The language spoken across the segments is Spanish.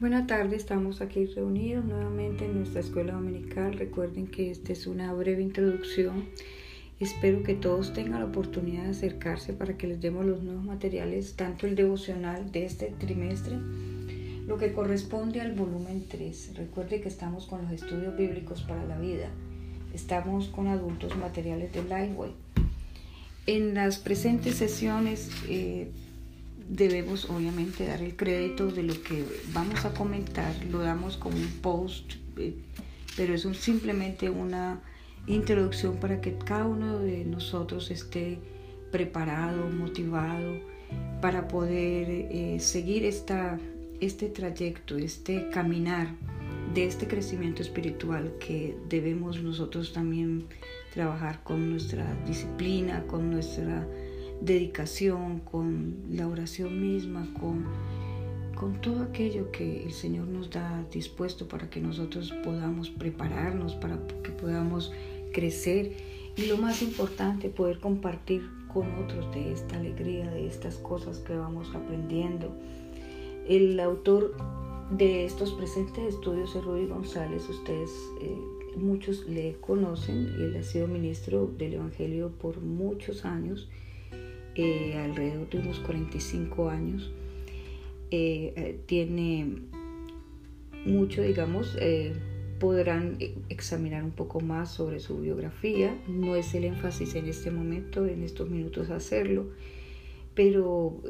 Buenas tardes, estamos aquí reunidos nuevamente en nuestra escuela dominical. Recuerden que esta es una breve introducción. Espero que todos tengan la oportunidad de acercarse para que les demos los nuevos materiales, tanto el devocional de este trimestre, lo que corresponde al volumen 3. Recuerde que estamos con los estudios bíblicos para la vida. Estamos con adultos materiales de Lightway. En las presentes sesiones eh, debemos obviamente dar el crédito de lo que vamos a comentar, lo damos como un post, eh, pero es simplemente una introducción para que cada uno de nosotros esté preparado, motivado para poder eh, seguir esta, este trayecto, este caminar de este crecimiento espiritual que debemos nosotros también trabajar con nuestra disciplina, con nuestra dedicación, con la oración misma, con, con todo aquello que el Señor nos da dispuesto para que nosotros podamos prepararnos, para que podamos crecer. Y lo más importante, poder compartir con otros de esta alegría, de estas cosas que vamos aprendiendo. El autor de estos presentes estudios es Rudy González, ustedes eh, muchos le conocen, él ha sido ministro del Evangelio por muchos años eh, alrededor de unos 45 años. Eh, eh, tiene mucho, digamos, podrán examinar un poco más sobre su biografía. No es el énfasis en este momento, en estos minutos hacerlo, pero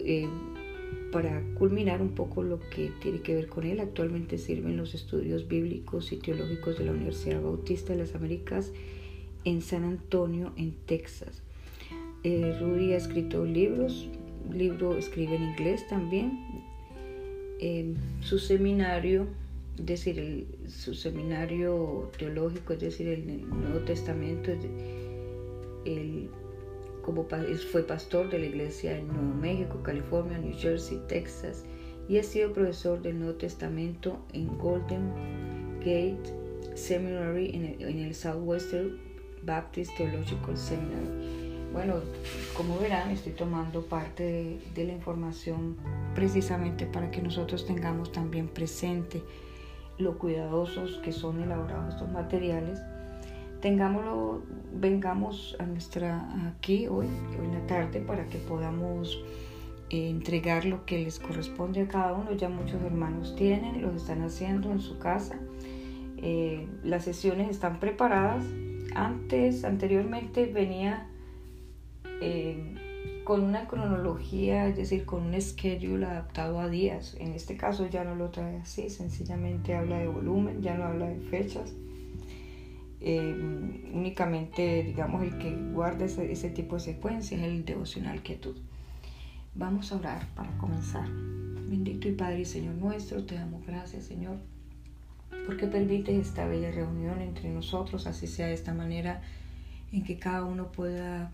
para culminar un poco lo que tiene que ver con él, actualmente sirven los estudios bíblicos y teológicos de la Universidad Bautista de las Américas en San Antonio, en Texas. Eh, Rudy ha escrito libros, libro escribe en inglés también. su seminario, es decir, su seminario teológico, es decir, el, Nuevo Testamento, el, como fue pastor de la iglesia en Nuevo México, California, New Jersey, Texas, y ha sido profesor del Nuevo Testamento en Golden Gate Seminary en el, en el Southwestern Baptist Theological Seminary. Bueno, como verán, estoy tomando parte de, la información precisamente para que nosotros tengamos también presente lo cuidadosos que son elaborados estos materiales. Tengámoslo, vengamos a nuestra aquí hoy, hoy en la tarde, para que podamos eh, entregar lo que les corresponde a cada uno. Ya muchos hermanos tienen, lo están haciendo en su casa. Eh, las sesiones están preparadas. Antes, anteriormente venía eh, con una cronología, es decir, con un schedule adaptado a días. En este caso ya no lo trae así, sencillamente habla de volumen, ya no habla de fechas. Eh, únicamente, digamos, el que guarda ese, ese, tipo de secuencia es el devocional quietud. Vamos a orar para comenzar. Bendito y Padre y Señor nuestro, te damos gracias, Señor, porque permites esta bella reunión entre nosotros, así sea de esta manera en que cada uno pueda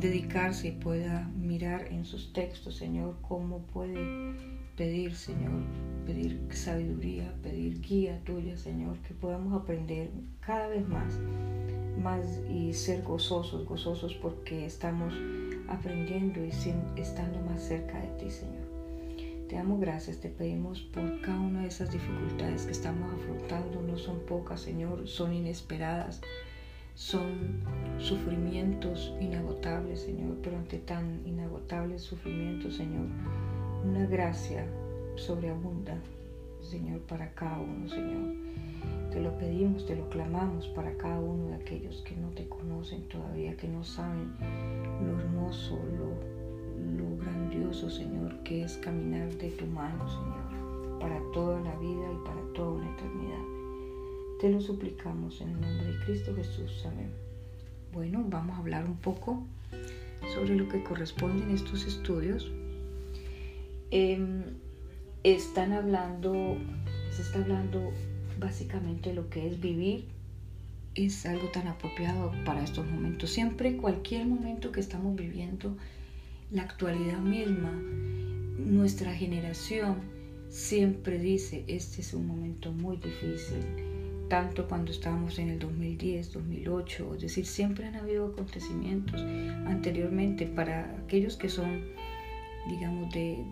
dedicarse y pueda mirar en sus textos, Señor, cómo puede pedir, Señor, pedir sabiduría, pedir guía tuya, Señor, que podamos aprender cada vez más, más y ser gozosos, gozosos porque estamos aprendiendo y estando más cerca de ti, Señor. Te damos gracias, te pedimos por cada una de esas dificultades que estamos afrontando, no son pocas, Señor, son inesperadas son sufrimientos inagotables, Señor, pero ante tan inagotables sufrimientos, Señor, una gracia sobreabunda, Señor, para cada uno, Señor. Te lo pedimos, te lo clamamos para cada uno de aquellos que no te conocen todavía, que no saben lo hermoso, lo, lo grandioso, Señor, que es caminar de tu mano, Señor, para toda la vida y para toda una eternidad. Te lo suplicamos en el nombre de Cristo Jesús. Amén. Bueno, vamos a hablar un poco sobre lo que corresponde en estos estudios. Em, están hablando, se está hablando básicamente lo que es vivir. Es algo tan apropiado para estos momentos. Siempre, cualquier momento que estamos viviendo, la actualidad misma, nuestra generación siempre dice, este es un momento muy difícil tanto cuando estábamos en el 2010, 2008, es decir, siempre han habido acontecimientos anteriormente para aquellos que son, digamos, de,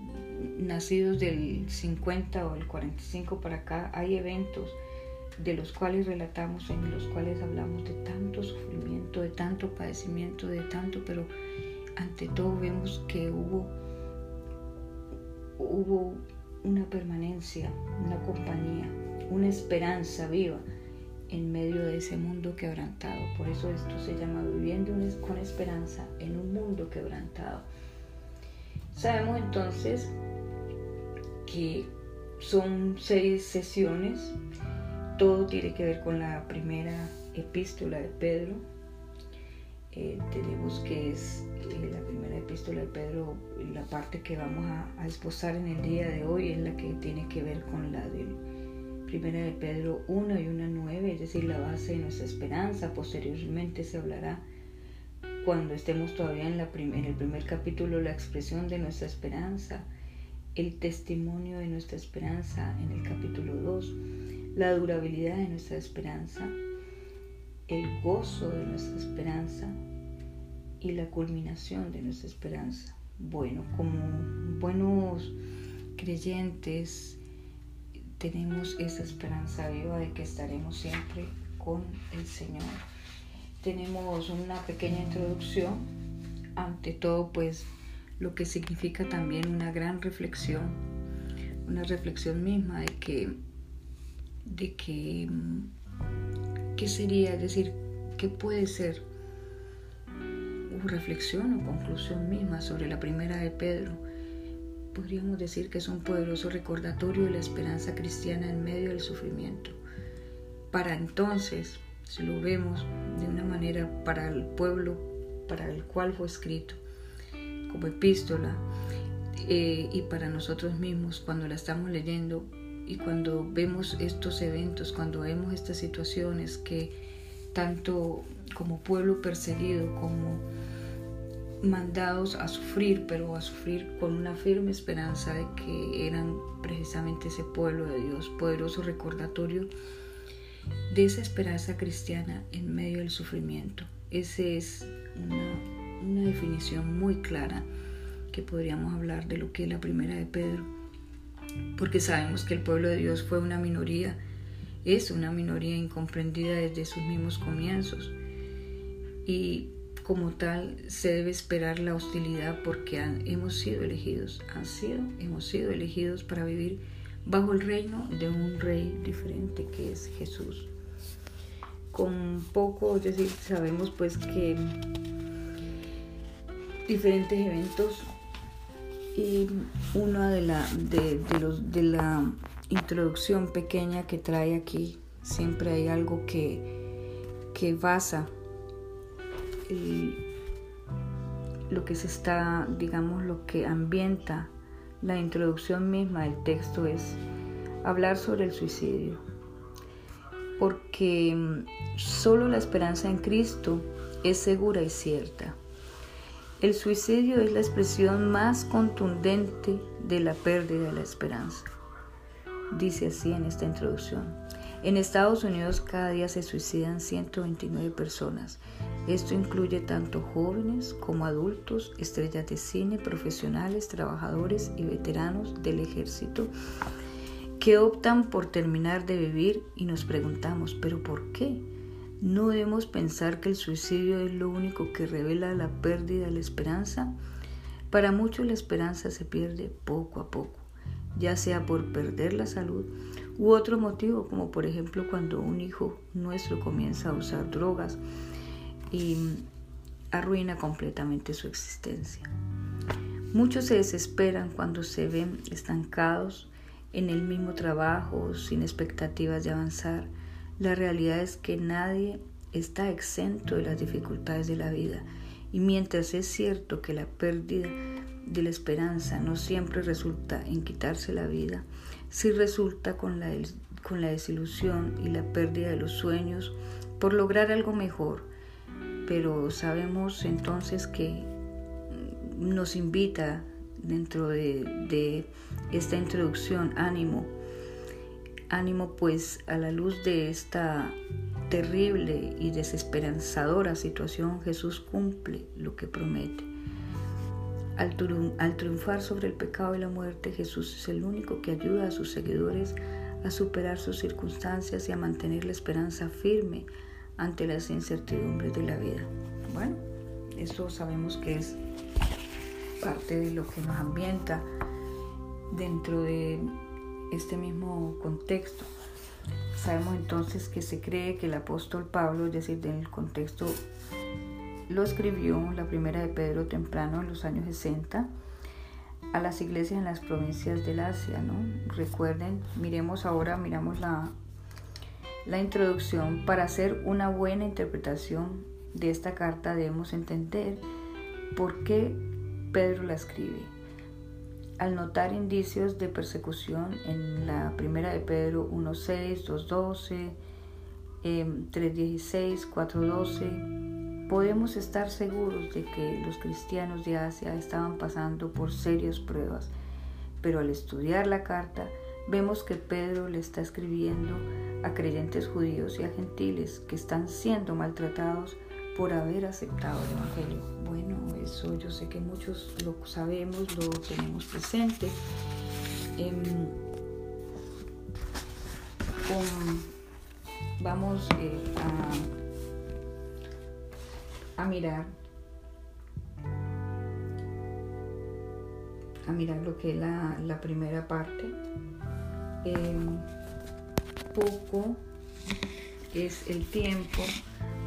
nacidos del 50 o el 45 para acá, hay eventos de los cuales relatamos, en los cuales hablamos de tanto sufrimiento, de tanto padecimiento, de tanto, pero ante todo vemos que hubo, hubo una permanencia, una compañía, una esperanza viva en medio de ese mundo quebrantado. Por eso esto se llama viviendo con esperanza en un mundo quebrantado. Sabemos entonces que son seis sesiones, todo tiene que ver con la primera epístola de Pedro. Eh, tenemos que es eh, la primera epístola de Pedro, la parte que vamos a, a en el día de hoy es la que tiene que ver con la del Primera de Pedro 1 y 1 9, es decir, la base de nuestra esperanza. Posteriormente se hablará cuando estemos todavía en, la en el primer capítulo la expresión de nuestra esperanza, el testimonio de nuestra esperanza en el capítulo 2, la durabilidad de nuestra esperanza, el gozo de nuestra esperanza y la culminación de nuestra esperanza. Bueno, como buenos creyentes, tenemos esa esperanza viva de que estaremos siempre con el Señor. Tenemos una pequeña introducción, ante todo pues lo que significa también una gran reflexión, una reflexión misma de que, de que, ¿qué sería? Es decir, ¿qué puede ser? reflexión o conclusión misma sobre la primera de Pedro podríamos decir que es un poderoso recordatorio de la esperanza cristiana en medio del sufrimiento. Para entonces, si lo vemos de una manera para el pueblo para el cual fue escrito, como epístola, eh, y para nosotros mismos cuando la estamos leyendo y cuando vemos estos eventos, cuando vemos estas situaciones que tanto como pueblo perseguido, como mandados a sufrir, pero a sufrir con una firme esperanza de que eran precisamente ese pueblo de Dios, poderoso recordatorio de esa esperanza cristiana en medio del sufrimiento. Esa es una, definición muy clara que podríamos hablar de lo que es la primera de Pedro, porque sabemos que el pueblo de Dios fue una minoría, es una minoría incomprendida desde sus mismos comienzos. Y como tal se debe esperar la hostilidad porque hemos sido elegidos, han sido, hemos sido elegidos para vivir bajo el reino de un rey diferente que es Jesús. Con poco, es decir, sabemos pues que diferentes eventos y una de la, de, de la introducción pequeña que trae aquí, siempre hay algo que, que basa lo que se está, digamos, lo que ambienta la introducción misma del texto es hablar sobre el suicidio, porque mm, solo la esperanza en Cristo es segura y cierta. El suicidio es la expresión más contundente de la pérdida de la esperanza. Dice así en esta introducción. En Estados Unidos cada día se suicidan 129 personas esto incluye tanto jóvenes como adultos, estrellas de cine, profesionales, trabajadores y veteranos del ejército que optan por terminar de vivir y nos preguntamos, ¿pero por qué? No debemos pensar que el suicidio es lo único que revela la pérdida de la esperanza. Para muchos la esperanza se pierde poco a poco, ya sea por perder la salud u otro motivo, como por ejemplo cuando un hijo nuestro comienza a usar drogas y arruina completamente su existencia. Muchos se desesperan cuando se ven estancados en el mismo trabajo, sin expectativas de avanzar. La realidad es que nadie está exento de las dificultades de la vida y mientras es cierto que la pérdida de la esperanza no siempre resulta en quitarse la vida, sí resulta con la, con la desilusión y la pérdida de los sueños por lograr algo mejor, pero sabemos entonces que nos invita dentro de, esta introducción ánimo, ánimo pues a la luz de esta terrible y desesperanzadora situación Jesús cumple lo que promete. Al, triunfar sobre el pecado y la muerte, Jesús es el único que ayuda a sus seguidores a superar sus circunstancias y a mantener la esperanza firme ante las incertidumbres de la vida. Bueno, eso sabemos que es parte de lo que nos ambienta dentro de este mismo contexto. Sabemos entonces que se cree que el apóstol Pablo, es decir, en el contexto, lo escribió la primera de Pedro temprano en los años 60 a las iglesias en las provincias del Asia, ¿no? Recuerden, miremos ahora, miramos la, la introducción. Para hacer una buena interpretación de esta carta debemos entender por qué Pedro la escribe. Al notar indicios de persecución en la primera de Pedro 1.6, 2.12, 3.16, 4.12, podemos estar seguros de que los cristianos de Asia estaban pasando por serias pruebas. Pero al estudiar la carta, vemos que Pedro le está escribiendo a creyentes judíos y a gentiles que están siendo maltratados por haber aceptado el Evangelio. Bueno, eso yo sé que muchos lo sabemos, lo tenemos presente. Em, vamos eh, a, mirar a mirar lo que es la, primera parte. Em, poco es el tiempo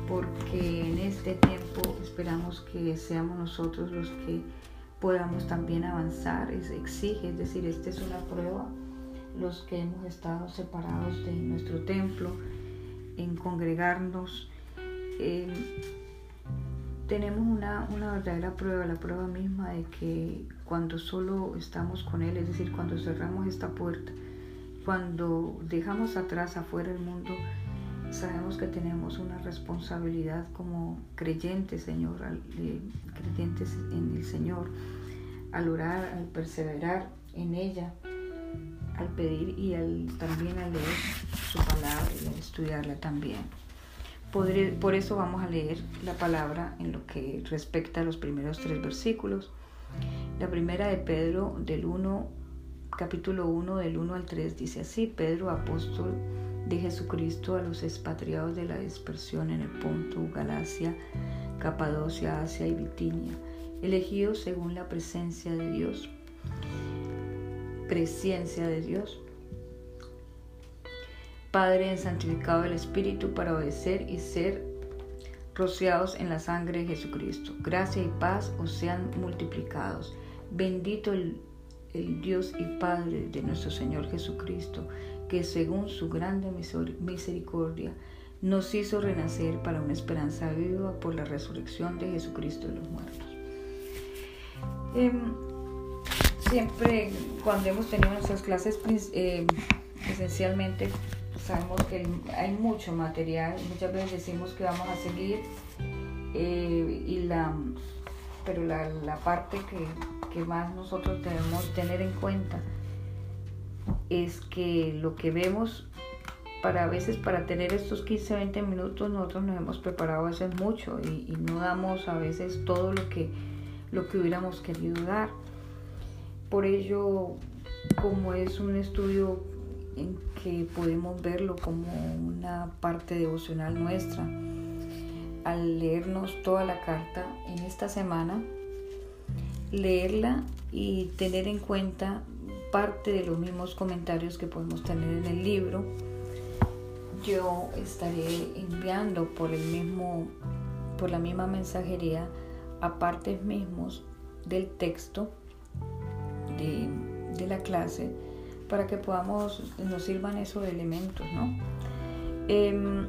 porque en este tiempo esperamos que seamos nosotros los que podamos también avanzar, es, exige, es decir, esta es una prueba, los que hemos estado separados de nuestro templo, en congregarnos, tenemos una, una verdadera prueba, la prueba misma de que cuando solo estamos con Él, es decir, cuando cerramos esta puerta, cuando dejamos atrás afuera el mundo, sabemos que tenemos una responsabilidad como creyentes, Señor, creyentes en el Señor, al orar, al perseverar en ella, al pedir y al, también al leer su palabra y al estudiarla también. por eso vamos a leer la palabra en lo que respecta a los primeros tres versículos. La primera de Pedro del 1, capítulo 1 del 1 al 3 dice así, Pedro apóstol de Jesucristo a los expatriados de la dispersión en el Ponto, Galacia, Capadocia, Asia y Bitinia, elegidos según la presencia de Dios, presencia de Dios, Padre en santificado del Espíritu para obedecer y ser rociados en la sangre de Jesucristo. Gracia y paz os sean multiplicados. Bendito el, el Dios y Padre de nuestro Señor Jesucristo que según su grande misericordia nos hizo renacer para una esperanza viva por la resurrección de Jesucristo de los muertos. Em, siempre cuando hemos tenido nuestras clases eh, esencialmente sabemos que hay mucho material, muchas veces decimos que vamos a seguir eh, y la, pero la, la parte que, que más nosotros debemos tener en cuenta es que lo que vemos para a veces para tener estos 15 20 minutos nosotros nos hemos preparado a veces mucho y, no damos a veces todo lo que lo que hubiéramos querido dar. Por ello como es un estudio en que podemos verlo como una parte devocional nuestra al leernos toda la carta en esta semana leerla y tener en cuenta parte de los mismos comentarios que podemos tener en el libro, yo estaré enviando por el mismo, por la misma mensajería a partes mismos del texto de, la clase para que podamos, nos sirvan esos elementos, ¿no? Em,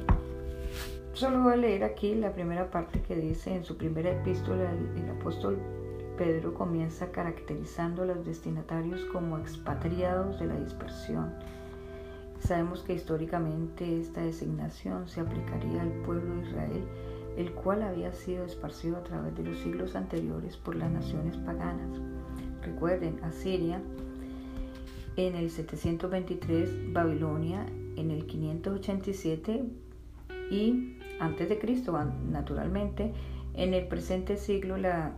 solo voy a leer aquí la primera parte que dice en su primera epístola el apóstol Pedro comienza caracterizando a los destinatarios como expatriados de la dispersión. Sabemos que históricamente esta designación se aplicaría al pueblo de Israel, el cual había sido esparcido a través de los siglos anteriores por las naciones paganas. Recuerden, Asiria en el 723, Babilonia en el 587 y antes de Cristo, naturalmente, en el presente siglo la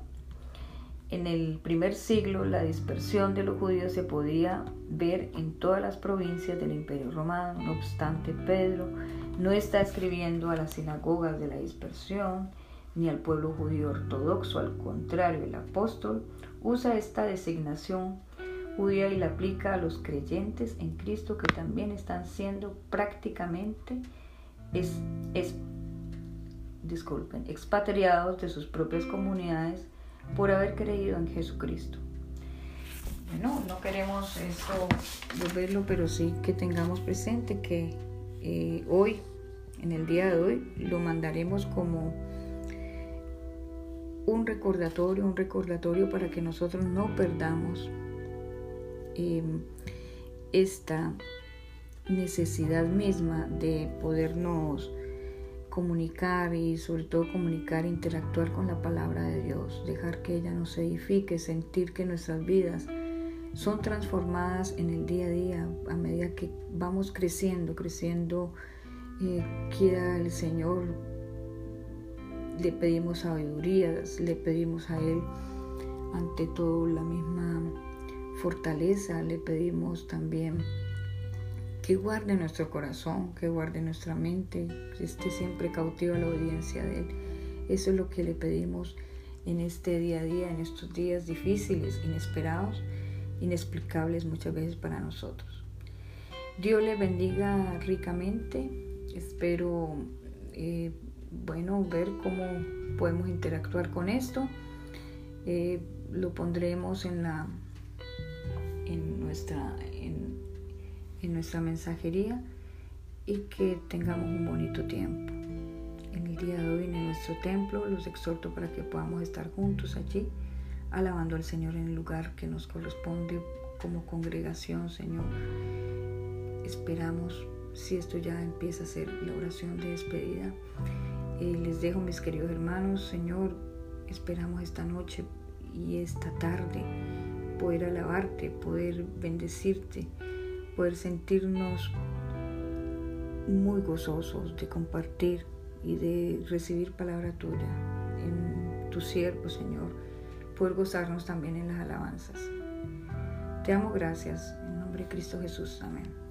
en el primer siglo la dispersión de los judíos se podía ver en todas las provincias del Imperio Romano. No obstante, Pedro no está escribiendo a las sinagogas de la dispersión ni al pueblo judío ortodoxo. Al contrario, el apóstol usa esta designación judía y la aplica a los creyentes en Cristo que también están siendo prácticamente es, disculpen, expatriados de sus propias comunidades por haber creído en Jesucristo. Bueno, no queremos esto volverlo, pero sí que tengamos presente que eh, hoy, en el día de hoy, lo mandaremos como un recordatorio, un recordatorio para que nosotros no perdamos em, esta necesidad misma de podernos comunicar y sobre todo comunicar, interactuar con la palabra de Dios, dejar que ella nos edifique, sentir que nuestras vidas son transformadas en el día a día a medida que vamos creciendo, creciendo, eh, quiera el Señor, le pedimos sabiduría, le pedimos a Él ante todo la misma fortaleza, le pedimos también que guarde nuestro corazón, que guarde nuestra mente, que esté siempre cautivo a la obediencia de Él. Eso es lo que le pedimos en este día a día, en estos días difíciles, inesperados, inexplicables muchas veces para nosotros. Dios le bendiga ricamente. Espero, eh, bueno, ver cómo podemos interactuar con esto. Eh, lo pondremos en la en nuestra en nuestra mensajería y que tengamos un bonito tiempo. En el día de hoy en nuestro templo los exhorto para que podamos estar juntos allí, alabando al Señor en el lugar que nos corresponde como congregación, Señor. Esperamos, si esto ya empieza a ser la oración de despedida, eh, les dejo mis queridos hermanos, Señor, esperamos esta noche y esta tarde poder alabarte, poder bendecirte poder sentirnos muy gozosos de compartir y de recibir palabra tuya en tu siervo, Señor, poder gozarnos también en las alabanzas. Te amo, gracias. En nombre de Cristo Jesús. Amén.